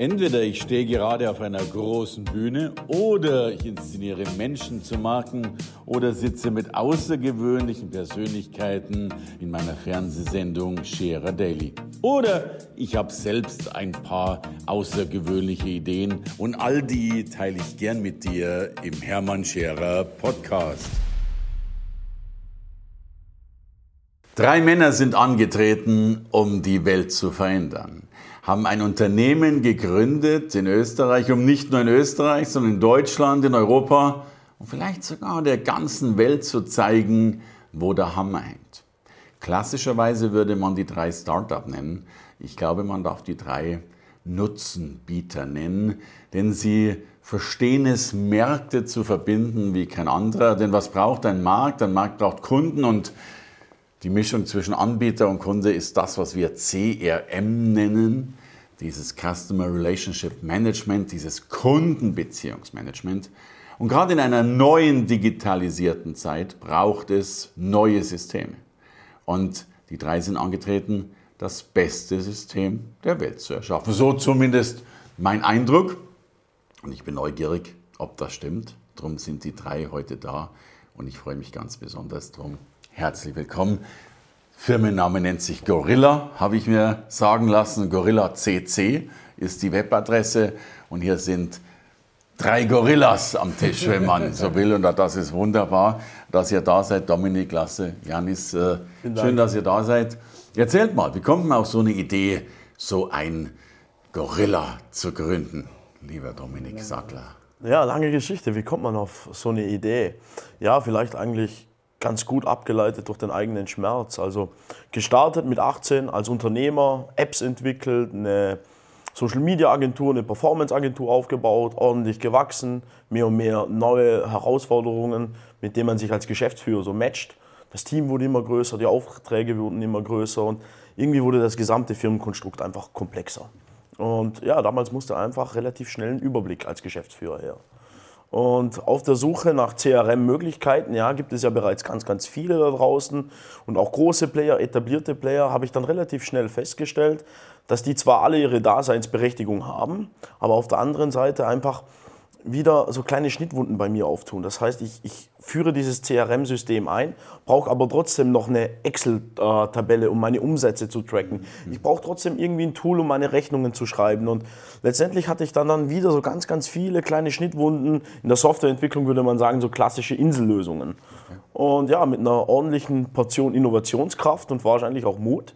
Entweder ich stehe gerade auf einer großen Bühne oder ich inszeniere Menschen zu Marken oder sitze mit außergewöhnlichen Persönlichkeiten in meiner Fernsehsendung Scherer Daily. Oder ich habe selbst ein paar außergewöhnliche Ideen und all die teile ich gern mit dir im Hermann Scherer Podcast. Drei Männer sind angetreten, um die Welt zu verändern haben ein Unternehmen gegründet in Österreich, um nicht nur in Österreich, sondern in Deutschland, in Europa und vielleicht sogar der ganzen Welt zu zeigen, wo der Hammer hängt. Klassischerweise würde man die drei Startup nennen. Ich glaube, man darf die drei Nutzenbieter nennen, denn sie verstehen es, Märkte zu verbinden wie kein anderer. Denn was braucht ein Markt? Ein Markt braucht Kunden und die Mischung zwischen Anbieter und Kunde ist das, was wir CRM nennen, dieses Customer Relationship Management, dieses Kundenbeziehungsmanagement. Und gerade in einer neuen digitalisierten Zeit braucht es neue Systeme. Und die drei sind angetreten, das beste System der Welt zu erschaffen. So zumindest mein Eindruck. Und ich bin neugierig, ob das stimmt. Darum sind die drei heute da. Und ich freue mich ganz besonders darum, Herzlich willkommen. Firmenname nennt sich Gorilla, habe ich mir sagen lassen. Gorilla CC ist die Webadresse und hier sind drei Gorillas am Tisch, wenn man so will. Und das ist wunderbar, dass ihr da seid. Dominik, Lasse, Janis, äh, schön, dass ihr da seid. Erzählt mal, wie kommt man auf so eine Idee, so ein Gorilla zu gründen, lieber Dominik Sattler? Ja, lange Geschichte. Wie kommt man auf so eine Idee? Ja, vielleicht eigentlich ganz gut abgeleitet durch den eigenen Schmerz. Also gestartet mit 18 als Unternehmer, Apps entwickelt, eine Social Media Agentur, eine Performance Agentur aufgebaut, ordentlich gewachsen, mehr und mehr neue Herausforderungen, mit denen man sich als Geschäftsführer so matcht. Das Team wurde immer größer, die Aufträge wurden immer größer und irgendwie wurde das gesamte Firmenkonstrukt einfach komplexer. Und ja, damals musste einfach relativ schnell einen Überblick als Geschäftsführer her. Und auf der Suche nach CRM-Möglichkeiten, ja, gibt es ja bereits ganz, ganz viele da draußen. Und auch große Player, etablierte Player, habe ich dann relativ schnell festgestellt, dass die zwar alle ihre Daseinsberechtigung haben, aber auf der anderen Seite einfach wieder so kleine Schnittwunden bei mir auftun. Das heißt, ich, ich führe dieses CRM-System ein, brauche aber trotzdem noch eine Excel-Tabelle, um meine Umsätze zu tracken. Ich brauche trotzdem irgendwie ein Tool, um meine Rechnungen zu schreiben. Und letztendlich hatte ich dann, dann wieder so ganz, ganz viele kleine Schnittwunden. In der Softwareentwicklung würde man sagen, so klassische Insellösungen. Und ja, mit einer ordentlichen Portion Innovationskraft und wahrscheinlich auch Mut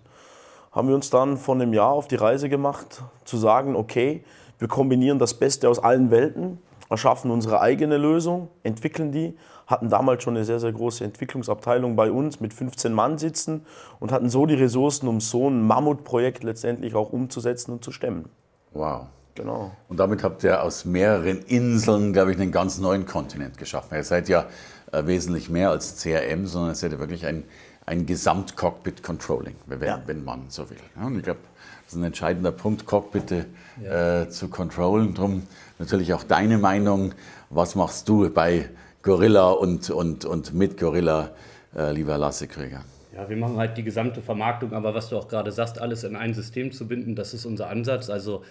haben wir uns dann vor einem Jahr auf die Reise gemacht, zu sagen, okay, wir kombinieren das Beste aus allen Welten, erschaffen unsere eigene Lösung, entwickeln die, hatten damals schon eine sehr, sehr große Entwicklungsabteilung bei uns mit 15 Mann sitzen und hatten so die Ressourcen, um so ein Mammutprojekt letztendlich auch umzusetzen und zu stemmen. Wow. Genau. Und damit habt ihr aus mehreren Inseln, glaube ich, einen ganz neuen Kontinent geschaffen. Ihr seid ja äh, wesentlich mehr als CRM, sondern ihr seid ja wirklich ein, ein Gesamt-Cockpit-Controlling, wenn, ja. wenn, man so will. Und ich glaube, das ist ein entscheidender Punkt, Cockpit ja. äh, zu controllen. Darum natürlich auch deine Meinung. Was machst du bei Gorilla und, und, und mit Gorilla, äh, lieber Lasse Krüger? Ja, wir machen halt die gesamte Vermarktung, aber was du auch gerade sagst, alles in ein System zu binden, das ist unser Ansatz. Also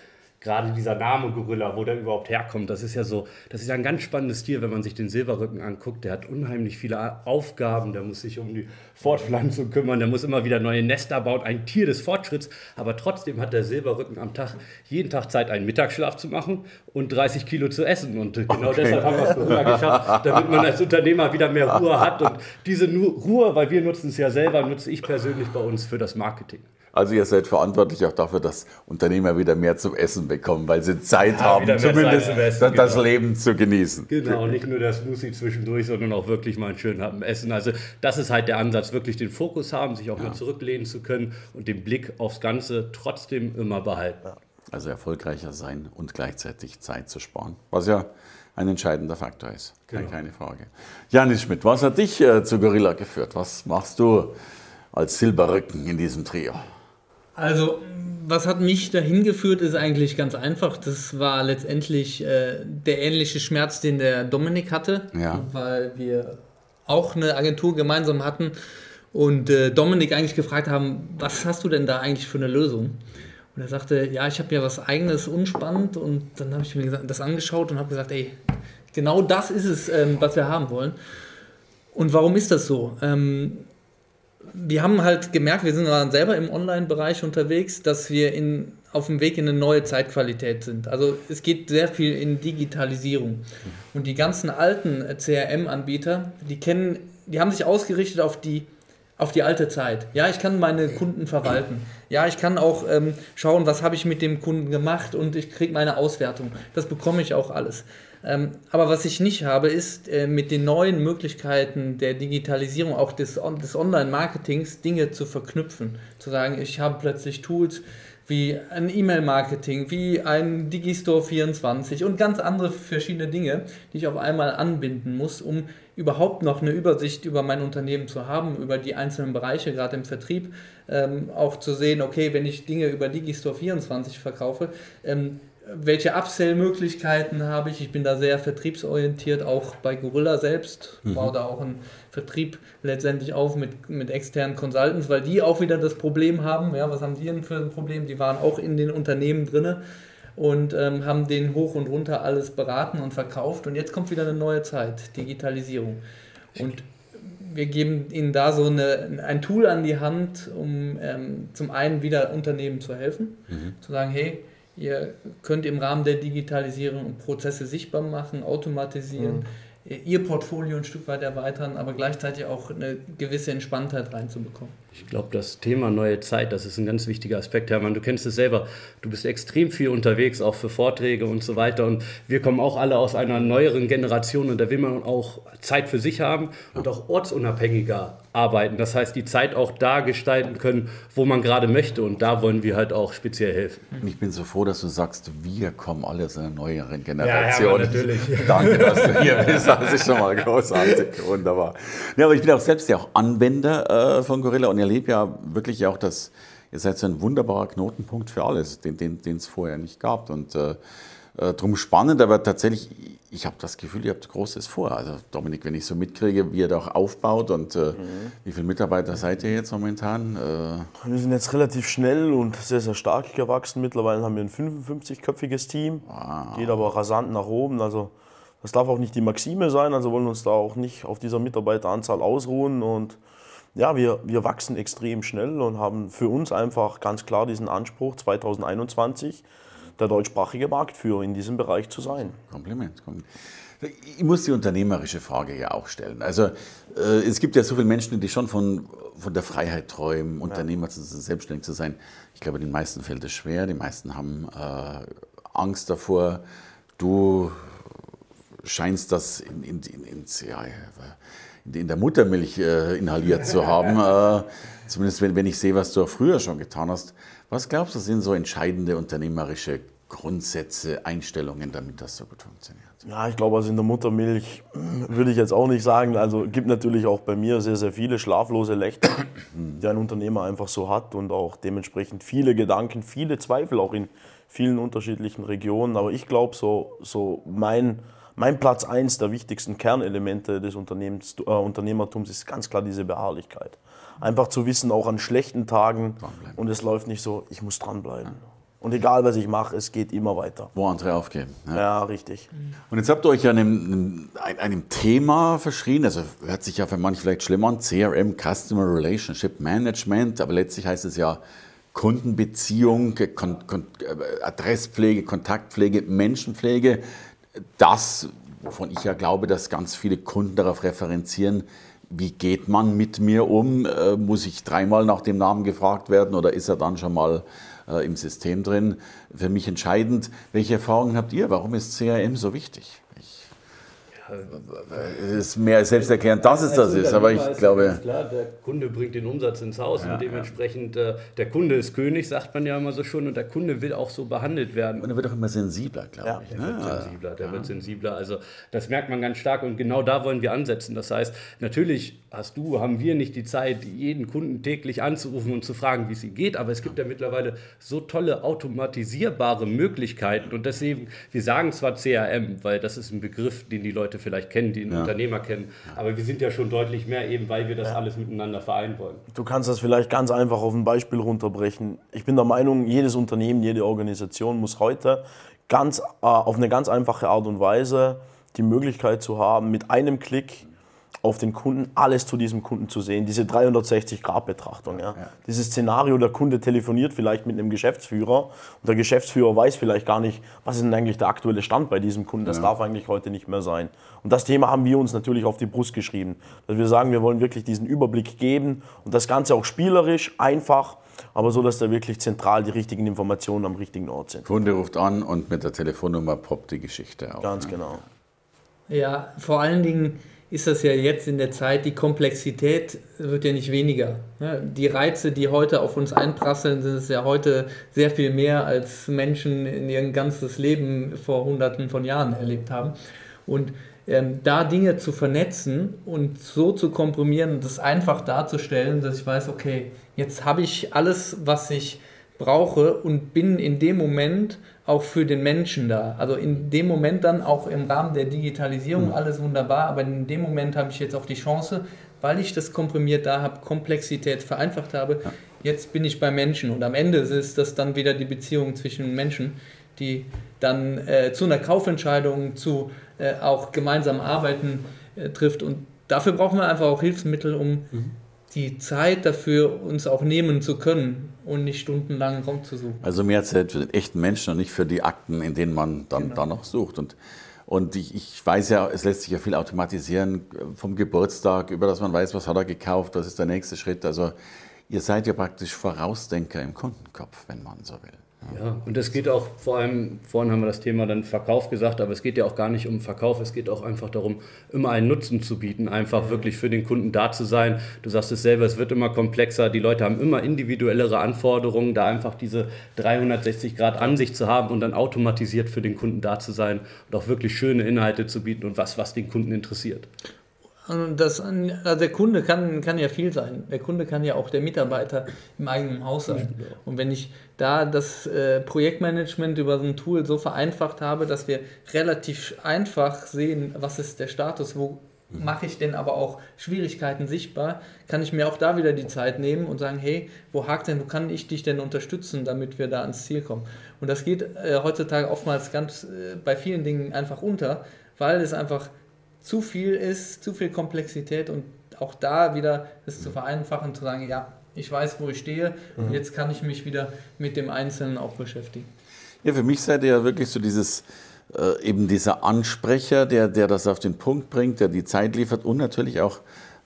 gerade dieser Name Gorilla, wo der überhaupt herkommt, das ist ja so, das ist ja ein ganz spannendes Tier, wenn man sich den Silberrücken anguckt. Der hat unheimlich viele Aufgaben, der muss sich um die Fortpflanzung kümmern, der muss immer wieder neue Nester bauen, ein Tier des Fortschritts, aber trotzdem hat der Silberrücken am Tag jeden Tag Zeit, einen Mittagsschlaf zu machen und 30 Kilo zu essen. Und genau okay. deshalb haben wir es Gorilla geschafft, damit man als Unternehmer wieder mehr Ruhe hat. Und diese Ruhe, weil wir nutzen es ja selber, nutze ich persönlich bei uns für das Marketing. Also ihr seid verantwortlich auch dafür, dass Unternehmer wieder mehr zum Essen bekommen, weil sie Zeit ja, haben, zumindest Essen, das genau. Leben zu genießen. Genau, nicht nur das Smoothie zwischendurch, sondern auch wirklich mal einen schönen Essen. Also das ist halt der Ansatz, wirklich den Fokus haben, sich auch ja. mal zurücklehnen zu können und den Blick aufs Ganze trotzdem immer behalten. Also erfolgreicher sein und gleichzeitig Zeit zu sparen, was ja ein entscheidender Faktor ist. Genau. Keine Frage. Janis Schmidt, was hat dich äh, zu Gorilla geführt? Was machst du als Silberrücken in diesem Trio? Also, was hat mich dahin geführt, ist eigentlich ganz einfach. Das war letztendlich äh, der ähnliche Schmerz, den der Dominik hatte, ja. weil wir auch eine Agentur gemeinsam hatten und äh, Dominik eigentlich gefragt haben, was hast du denn da eigentlich für eine Lösung? Und er sagte, ja, ich habe ja was eigenes, unspannend. Und dann habe ich mir das angeschaut und habe gesagt, ey, genau das ist es, ähm, was wir haben wollen. Und warum ist das so? Ähm, wir haben halt gemerkt, wir sind selber im Online-Bereich unterwegs, dass wir in, auf dem Weg in eine neue Zeitqualität sind. Also es geht sehr viel in Digitalisierung. Und die ganzen alten CRM-Anbieter, die kennen, die haben sich ausgerichtet auf die auf die alte Zeit. Ja, ich kann meine Kunden verwalten. Ja, ich kann auch ähm, schauen, was habe ich mit dem Kunden gemacht und ich kriege meine Auswertung. Das bekomme ich auch alles. Ähm, aber was ich nicht habe, ist äh, mit den neuen Möglichkeiten der Digitalisierung, auch des, des Online-Marketings, Dinge zu verknüpfen. Zu sagen, ich habe plötzlich Tools, wie ein E-Mail-Marketing, wie ein Digistore 24 und ganz andere verschiedene Dinge, die ich auf einmal anbinden muss, um überhaupt noch eine Übersicht über mein Unternehmen zu haben, über die einzelnen Bereiche, gerade im Vertrieb, ähm, auch zu sehen, okay, wenn ich Dinge über Digistore 24 verkaufe, ähm, welche Upsell-Möglichkeiten habe ich? Ich bin da sehr vertriebsorientiert, auch bei Gorilla selbst, mhm. baue da auch einen Vertrieb letztendlich auf mit, mit externen Consultants, weil die auch wieder das Problem haben. Ja, was haben die denn für ein Problem? Die waren auch in den Unternehmen drin und ähm, haben den hoch und runter alles beraten und verkauft. Und jetzt kommt wieder eine neue Zeit, Digitalisierung. Und wir geben ihnen da so eine, ein Tool an die Hand, um ähm, zum einen wieder Unternehmen zu helfen, mhm. zu sagen, hey, Ihr könnt im Rahmen der Digitalisierung Prozesse sichtbar machen, automatisieren, mhm. Ihr Portfolio ein Stück weit erweitern, aber gleichzeitig auch eine gewisse Entspanntheit reinzubekommen. Ich glaube, das Thema neue Zeit, das ist ein ganz wichtiger Aspekt, Hermann. Du kennst es selber. Du bist extrem viel unterwegs, auch für Vorträge und so weiter. Und wir kommen auch alle aus einer neueren Generation und da will man auch Zeit für sich haben und auch ortsunabhängiger arbeiten. Das heißt, die Zeit auch da gestalten können, wo man gerade möchte. Und da wollen wir halt auch speziell helfen. Ich bin so froh, dass du sagst, wir kommen alle aus einer neueren Generation. Ja, natürlich. Danke, dass du hier bist. Das ist schon mal großartig. Wunderbar. Ja, aber ich bin auch selbst ja auch Anwender äh, von Gorilla und erlebe ja wirklich auch, dass ihr seid so ein wunderbarer Knotenpunkt für alles, den, es vorher nicht gab. Und äh, äh, drum spannend, aber tatsächlich, ich habe das Gefühl, ihr habt Großes vor. Also Dominik, wenn ich so mitkriege, wie ihr da auch aufbaut und äh, mhm. wie viele Mitarbeiter seid ihr jetzt momentan? Äh wir sind jetzt relativ schnell und sehr, sehr stark gewachsen. Mittlerweile haben wir ein 55-köpfiges Team, wow. geht aber rasant nach oben. Also das darf auch nicht die Maxime sein, also wollen uns da auch nicht auf dieser Mitarbeiteranzahl ausruhen und ja, wir, wir wachsen extrem schnell und haben für uns einfach ganz klar diesen Anspruch 2021 der deutschsprachige Marktführer in diesem Bereich zu sein. Kompliment. Kompliment. Ich muss die unternehmerische Frage ja auch stellen. Also äh, es gibt ja so viele Menschen, die schon von, von der Freiheit träumen, Unternehmer zu sein, selbstständig zu sein. Ich glaube, den meisten fällt es schwer. Die meisten haben äh, Angst davor. Du scheinst das in, in, in, ins, ja, in der Muttermilch äh, inhaliert zu haben. Äh, zumindest wenn, wenn ich sehe, was du auch früher schon getan hast. Was glaubst du, sind so entscheidende unternehmerische Grundsätze, Einstellungen, damit das so gut funktioniert? Ja, ich glaube, also in der Muttermilch würde ich jetzt auch nicht sagen. Also gibt natürlich auch bei mir sehr, sehr viele schlaflose Nächte, die ein Unternehmer einfach so hat und auch dementsprechend viele Gedanken, viele Zweifel auch in vielen unterschiedlichen Regionen. Aber ich glaube, so, so mein, mein Platz eins der wichtigsten Kernelemente des Unternehmens, äh, Unternehmertums ist ganz klar diese Beharrlichkeit. Einfach zu wissen, auch an schlechten Tagen und es läuft nicht so, ich muss dranbleiben. Ja. Und egal, was ich mache, es geht immer weiter. Wo andere aufgeben. Ja, ja richtig. Und jetzt habt ihr euch ja einem, einem, Thema verschrien, also hört sich ja für manche vielleicht schlimm an, CRM, Customer Relationship Management, aber letztlich heißt es ja Kundenbeziehung, Kon Kon Adresspflege, Kontaktpflege, Menschenpflege. Das, wovon ich ja glaube, dass ganz viele Kunden darauf referenzieren, wie geht man mit mir um? Äh, muss ich dreimal nach dem Namen gefragt werden oder ist er dann schon mal äh, im System drin? Für mich entscheidend. Welche Erfahrungen habt ihr? Warum ist CRM so wichtig? Es ist mehr selbsterklärend, dass es das ist, aber ich glaube. Klar, der Kunde bringt den Umsatz ins Haus ja, und dementsprechend, ja. äh, der Kunde ist König, sagt man ja immer so schon, und der Kunde will auch so behandelt werden. Und er wird auch immer sensibler, glaube ja. ich. Der ne? wird sensibler, der wird sensibler. Also, das merkt man ganz stark und genau da wollen wir ansetzen. Das heißt, natürlich hast du, haben wir nicht die Zeit, jeden Kunden täglich anzurufen und zu fragen, wie es ihm geht, aber es gibt ja mittlerweile so tolle automatisierbare Möglichkeiten und deswegen, wir sagen zwar CRM, weil das ist ein Begriff, den die Leute vielleicht kennen, die einen ja. Unternehmer kennen. Aber wir sind ja schon deutlich mehr, eben weil wir das ja. alles miteinander vereinen wollen. Du kannst das vielleicht ganz einfach auf ein Beispiel runterbrechen. Ich bin der Meinung, jedes Unternehmen, jede Organisation muss heute ganz, äh, auf eine ganz einfache Art und Weise die Möglichkeit zu haben, mit einem Klick auf den Kunden, alles zu diesem Kunden zu sehen. Diese 360-Grad-Betrachtung. Ja. ja. Dieses Szenario, der Kunde telefoniert vielleicht mit einem Geschäftsführer und der Geschäftsführer weiß vielleicht gar nicht, was ist denn eigentlich der aktuelle Stand bei diesem Kunden. Das ja. darf eigentlich heute nicht mehr sein. Und das Thema haben wir uns natürlich auf die Brust geschrieben. Dass wir sagen, wir wollen wirklich diesen Überblick geben und das Ganze auch spielerisch, einfach, aber so, dass da wirklich zentral die richtigen Informationen am richtigen Ort sind. Kunde ruft an und mit der Telefonnummer poppt die Geschichte auf. Ganz ne? genau. Ja, vor allen Dingen ist das ja jetzt in der Zeit, die Komplexität wird ja nicht weniger. Die Reize, die heute auf uns einprasseln, sind es ja heute sehr viel mehr, als Menschen in ihr ganzes Leben vor hunderten von Jahren erlebt haben. Und ähm, da Dinge zu vernetzen und so zu komprimieren das einfach darzustellen, dass ich weiß, okay, jetzt habe ich alles, was ich brauche und bin in dem Moment auch für den Menschen da. Also in dem Moment dann auch im Rahmen der Digitalisierung mhm. alles wunderbar, aber in dem Moment habe ich jetzt auch die Chance, weil ich das komprimiert da habe, Komplexität vereinfacht habe, ja. jetzt bin ich bei Menschen und am Ende ist das dann wieder die Beziehung zwischen Menschen, die dann äh, zu einer Kaufentscheidung, zu äh, auch gemeinsam arbeiten äh, trifft und dafür brauchen wir einfach auch Hilfsmittel, um mhm die Zeit dafür uns auch nehmen zu können und nicht stundenlang rumzusuchen. Also mehr Zeit für den echten Menschen und nicht für die Akten, in denen man dann, genau. dann noch sucht. Und, und ich, ich weiß ja, es lässt sich ja viel automatisieren vom Geburtstag, über das man weiß, was hat er gekauft, was ist der nächste Schritt. Also ihr seid ja praktisch Vorausdenker im Kundenkopf, wenn man so will. Ja, und es geht auch vor allem, vorhin haben wir das Thema dann Verkauf gesagt, aber es geht ja auch gar nicht um Verkauf, es geht auch einfach darum, immer einen Nutzen zu bieten, einfach wirklich für den Kunden da zu sein. Du sagst es selber, es wird immer komplexer, die Leute haben immer individuellere Anforderungen, da einfach diese 360 Grad Ansicht zu haben und dann automatisiert für den Kunden da zu sein und auch wirklich schöne Inhalte zu bieten und was, was den Kunden interessiert. Das, also der Kunde kann, kann ja viel sein. Der Kunde kann ja auch der Mitarbeiter im eigenen Haus sein. Und wenn ich da das äh, Projektmanagement über so ein Tool so vereinfacht habe, dass wir relativ einfach sehen, was ist der Status, wo mache ich denn aber auch Schwierigkeiten sichtbar, kann ich mir auch da wieder die Zeit nehmen und sagen, hey, wo hakt denn, wo kann ich dich denn unterstützen, damit wir da ans Ziel kommen. Und das geht äh, heutzutage oftmals ganz äh, bei vielen Dingen einfach unter, weil es einfach zu viel ist, zu viel Komplexität und auch da wieder es zu vereinfachen, zu sagen, ja, ich weiß, wo ich stehe mhm. und jetzt kann ich mich wieder mit dem Einzelnen auch beschäftigen. Ja, für mich seid ihr ja wirklich so dieses, äh, eben dieser Ansprecher, der, der das auf den Punkt bringt, der die Zeit liefert und natürlich auch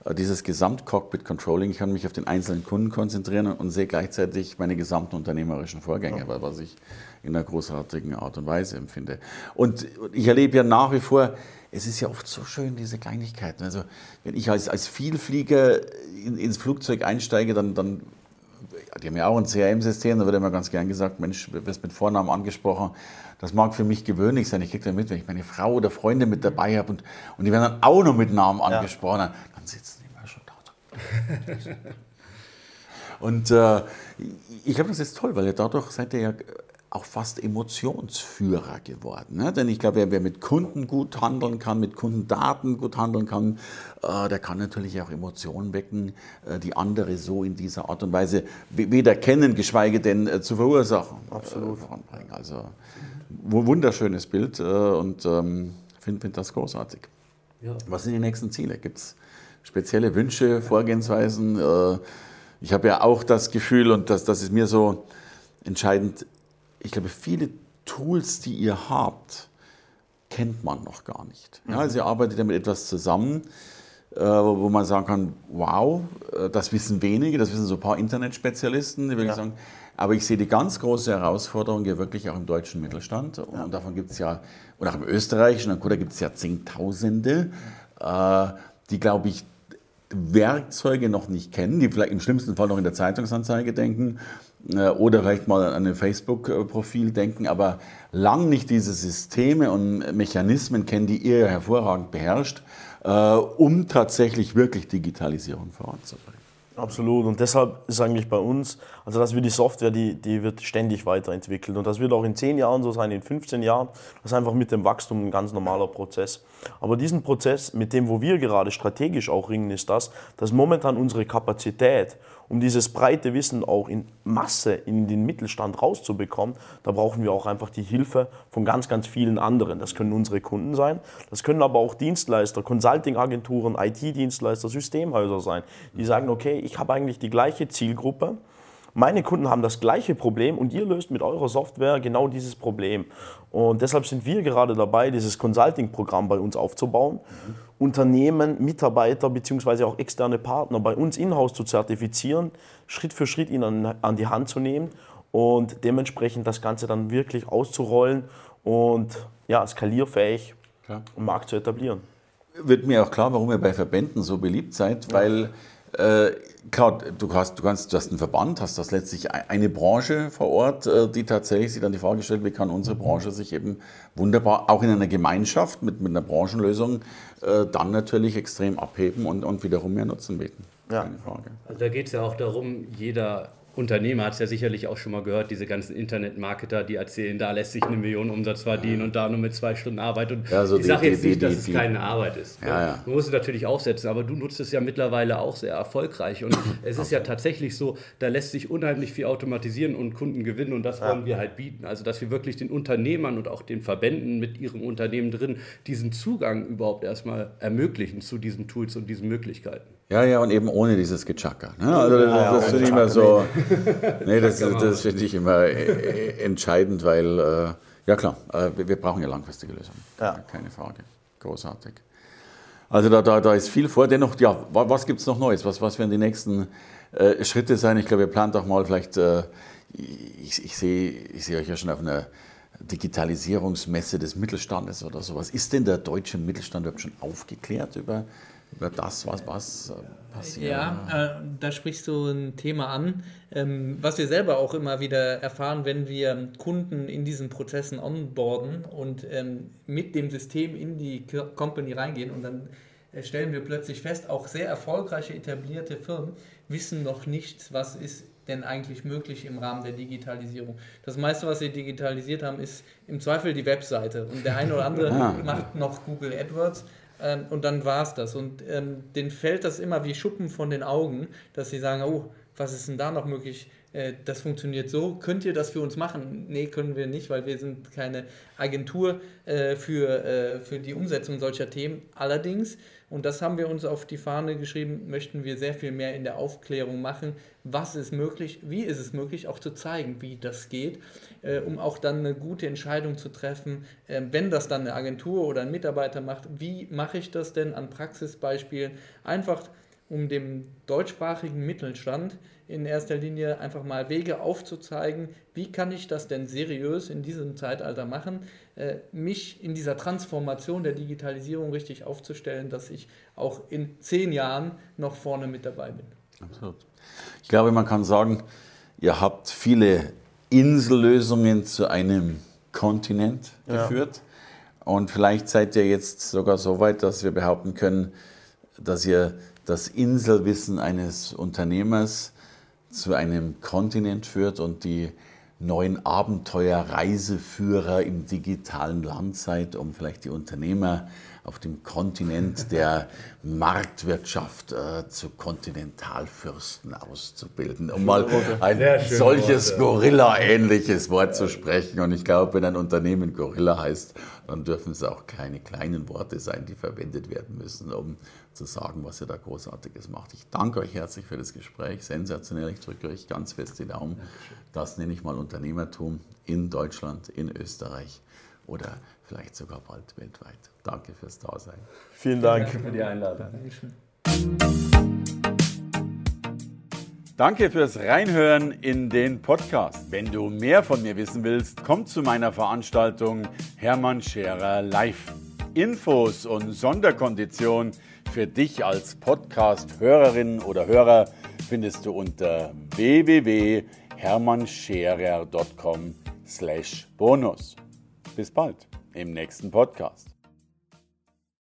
äh, dieses Gesamtcockpit-Controlling. Ich kann mich auf den einzelnen Kunden konzentrieren und, und sehe gleichzeitig meine gesamten unternehmerischen Vorgänge, ja. was ich in einer großartigen Art und Weise empfinde. Und ich erlebe ja nach wie vor, es ist ja oft so schön, diese Kleinigkeiten. Also wenn ich als, als Vielflieger in, ins Flugzeug einsteige, dann, dann die haben ja auch ein CRM-System, da wird immer ganz gern gesagt, Mensch, du wirst mit Vornamen angesprochen. Das mag für mich gewöhnlich sein. Ich kriege da mit, wenn ich meine Frau oder Freunde mit dabei habe und, und die werden dann auch noch mit Namen angesprochen, ja. dann sitzen die mal schon da. und äh, ich glaube, das ist toll, weil ihr dadurch seid ihr ja auch fast Emotionsführer geworden. Ne? Denn ich glaube, wer, mit Kunden gut handeln kann, mit Kundendaten gut handeln kann, äh, der kann natürlich auch Emotionen wecken, äh, die andere so in dieser Art und Weise weder kennen, geschweige denn äh, zu verursachen. Äh, Absolut. voranbringen. Also wunderschönes Bild äh, und ähm, finde find das großartig. Ja. Was sind die nächsten Ziele? Gibt es spezielle Wünsche, Vorgehensweisen? Äh, ich habe ja auch das Gefühl, und das, das ist mir so entscheidend, ich glaube, viele Tools, die ihr habt, kennt man noch gar nicht. Ja, also ihr arbeitet ja mit etwas zusammen, äh, wo man sagen kann, wow, äh, das wissen wenige, das wissen so ein paar Internetspezialisten, die wirklich ja. sagen, aber ich sehe die ganz große Herausforderung ja wirklich auch im deutschen Mittelstand. Und ja. davon gibt es ja, und auch im österreichischen, da gibt es ja Zehntausende, äh, die, glaube ich, Werkzeuge noch nicht kennen, die vielleicht im schlimmsten Fall noch in der Zeitungsanzeige denken oder vielleicht mal an ein Facebook-Profil denken, aber lang nicht diese Systeme und Mechanismen kennen, die ihr hervorragend beherrscht, äh, um tatsächlich wirklich Digitalisierung voranzubringen. Absolut. Und deshalb ist eigentlich bei uns, also dass wir die Software, die, die wird ständig weiterentwickelt. Und das wird auch in 10 Jahren so sein, in 15 Jahren. Das ist einfach mit dem Wachstum ein ganz normaler Prozess. Aber diesen Prozess, mit dem, wo wir gerade strategisch auch ringen, ist das, dass momentan unsere Kapazität, um dieses breite Wissen auch in Masse in den Mittelstand rauszubekommen, da brauchen wir auch einfach die Hilfe von ganz, ganz vielen anderen. Das können unsere Kunden sein, das können aber auch Dienstleister, Consulting-Agenturen, IT-Dienstleister, Systemhäuser sein, die sagen, okay, ich habe eigentlich die gleiche Zielgruppe, meine Kunden haben das gleiche Problem und ihr löst mit eurer Software genau dieses Problem. Und deshalb sind wir gerade dabei, dieses Consulting-Programm bei uns aufzubauen, mhm. Unternehmen, Mitarbeiter bzw. auch externe Partner bei uns in-house zu zertifizieren, Schritt für Schritt ihnen an, die Hand zu nehmen und dementsprechend das Ganze dann wirklich auszurollen und ja, skalierfähig ja. im Markt zu etablieren. Wird mir auch klar, warum ihr bei Verbänden so beliebt seid, weil ja äh, klar, du hast, du, kannst, du hast einen Verband, hast das letztlich eine Branche vor Ort, äh, die tatsächlich sich dann die Frage stellt, wie kann unsere Branche sich eben wunderbar auch in einer Gemeinschaft mit, mit einer Branchenlösung äh, dann natürlich extrem abheben und, und wiederum mehr Nutzen bieten. Ja. Keine Frage. Also da geht es ja auch darum, jeder Unternehmer hat es ja sicherlich auch schon mal gehört, diese ganzen Internetmarketer, die erzählen, da lässt sich eine Million Umsatz verdienen und da nur mit zwei Stunden Arbeit. Und ja, so ich sage jetzt die, nicht, dass die, es keine Arbeit ist. Ja, ja. Man muss es natürlich aufsetzen, aber du nutzt es ja mittlerweile auch sehr erfolgreich. Und es ist ja tatsächlich so, da lässt sich unheimlich viel automatisieren und Kunden gewinnen und das wollen wir halt bieten. Also, dass wir wirklich den Unternehmern und auch den Verbänden mit ihrem Unternehmen drin diesen Zugang überhaupt erstmal ermöglichen zu diesen Tools und diesen Möglichkeiten. Ja, ja, und eben ohne dieses Gechaka. Ne? Also das, ja, das finde ich immer so, nee, das, das finde ich immer entscheidend, weil, äh, ja klar, äh, wir brauchen ja langfristige Lösungen. Ja. Keine Frage. Großartig. Also da, da, da ist viel vor. Dennoch, ja, was gibt es noch Neues? Was, was werden die nächsten äh, Schritte sein? Ich glaube, ihr plant auch mal vielleicht, äh, ich, ich sehe ich seh euch ja schon auf einer Digitalisierungsmesse des Mittelstandes oder sowas. Ist denn der deutsche Mittelstand überhaupt schon aufgeklärt über über das, was, was äh, passiert. Ja, äh, da sprichst du ein Thema an, ähm, was wir selber auch immer wieder erfahren, wenn wir Kunden in diesen Prozessen onboarden und ähm, mit dem System in die Company reingehen und dann äh, stellen wir plötzlich fest, auch sehr erfolgreiche etablierte Firmen wissen noch nicht, was ist denn eigentlich möglich im Rahmen der Digitalisierung. Das meiste, was sie digitalisiert haben, ist im Zweifel die Webseite. Und der eine oder andere ah. macht noch Google AdWords, ähm, und dann war es das. Und ähm, denen fällt das immer wie Schuppen von den Augen, dass sie sagen, oh, was ist denn da noch möglich? Äh, das funktioniert so. Könnt ihr das für uns machen? Nee, können wir nicht, weil wir sind keine Agentur äh, für, äh, für die Umsetzung solcher Themen. Allerdings und das haben wir uns auf die Fahne geschrieben, möchten wir sehr viel mehr in der Aufklärung machen. Was ist möglich, wie ist es möglich, auch zu zeigen, wie das geht, äh, um auch dann eine gute Entscheidung zu treffen, äh, wenn das dann eine Agentur oder ein Mitarbeiter macht, wie mache ich das denn an Praxisbeispielen? Einfach um dem deutschsprachigen Mittelstand in erster Linie einfach mal Wege aufzuzeigen, wie kann ich das denn seriös in diesem Zeitalter machen, äh, mich in dieser Transformation der Digitalisierung richtig aufzustellen, dass ich auch in zehn Jahren noch vorne mit dabei bin. Absolut. Ich glaube, man kann sagen, ihr habt viele Insellösungen zu einem Kontinent geführt. Ja. Und vielleicht seid ihr jetzt sogar so weit, dass wir behaupten können, dass ihr das Inselwissen eines Unternehmers zu einem Kontinent führt und die neuen Abenteuerreiseführer im digitalen Land seid, um vielleicht die Unternehmer auf dem Kontinent der Marktwirtschaft äh, zu Kontinentalfürsten auszubilden, um mal ein solches Gorilla-ähnliches Wort zu sprechen. Und ich glaube, wenn ein Unternehmen Gorilla heißt, dann dürfen es auch keine kleinen Worte sein, die verwendet werden müssen, um zu sagen, was ihr da Großartiges macht. Ich danke euch herzlich für das Gespräch, sensationell. Ich drücke euch ganz fest die Daumen. Das nenne ich mal Unternehmertum in Deutschland, in Österreich oder vielleicht sogar bald weltweit. Danke fürs Dasein. Vielen Dank für die Einladung. Danke fürs Reinhören in den Podcast. Wenn du mehr von mir wissen willst, komm zu meiner Veranstaltung Hermann Scherer Live. Infos und Sonderkonditionen für dich als Podcast-Hörerin oder Hörer findest du unter www.hermannscherer.com/bonus. Bis bald im nächsten Podcast.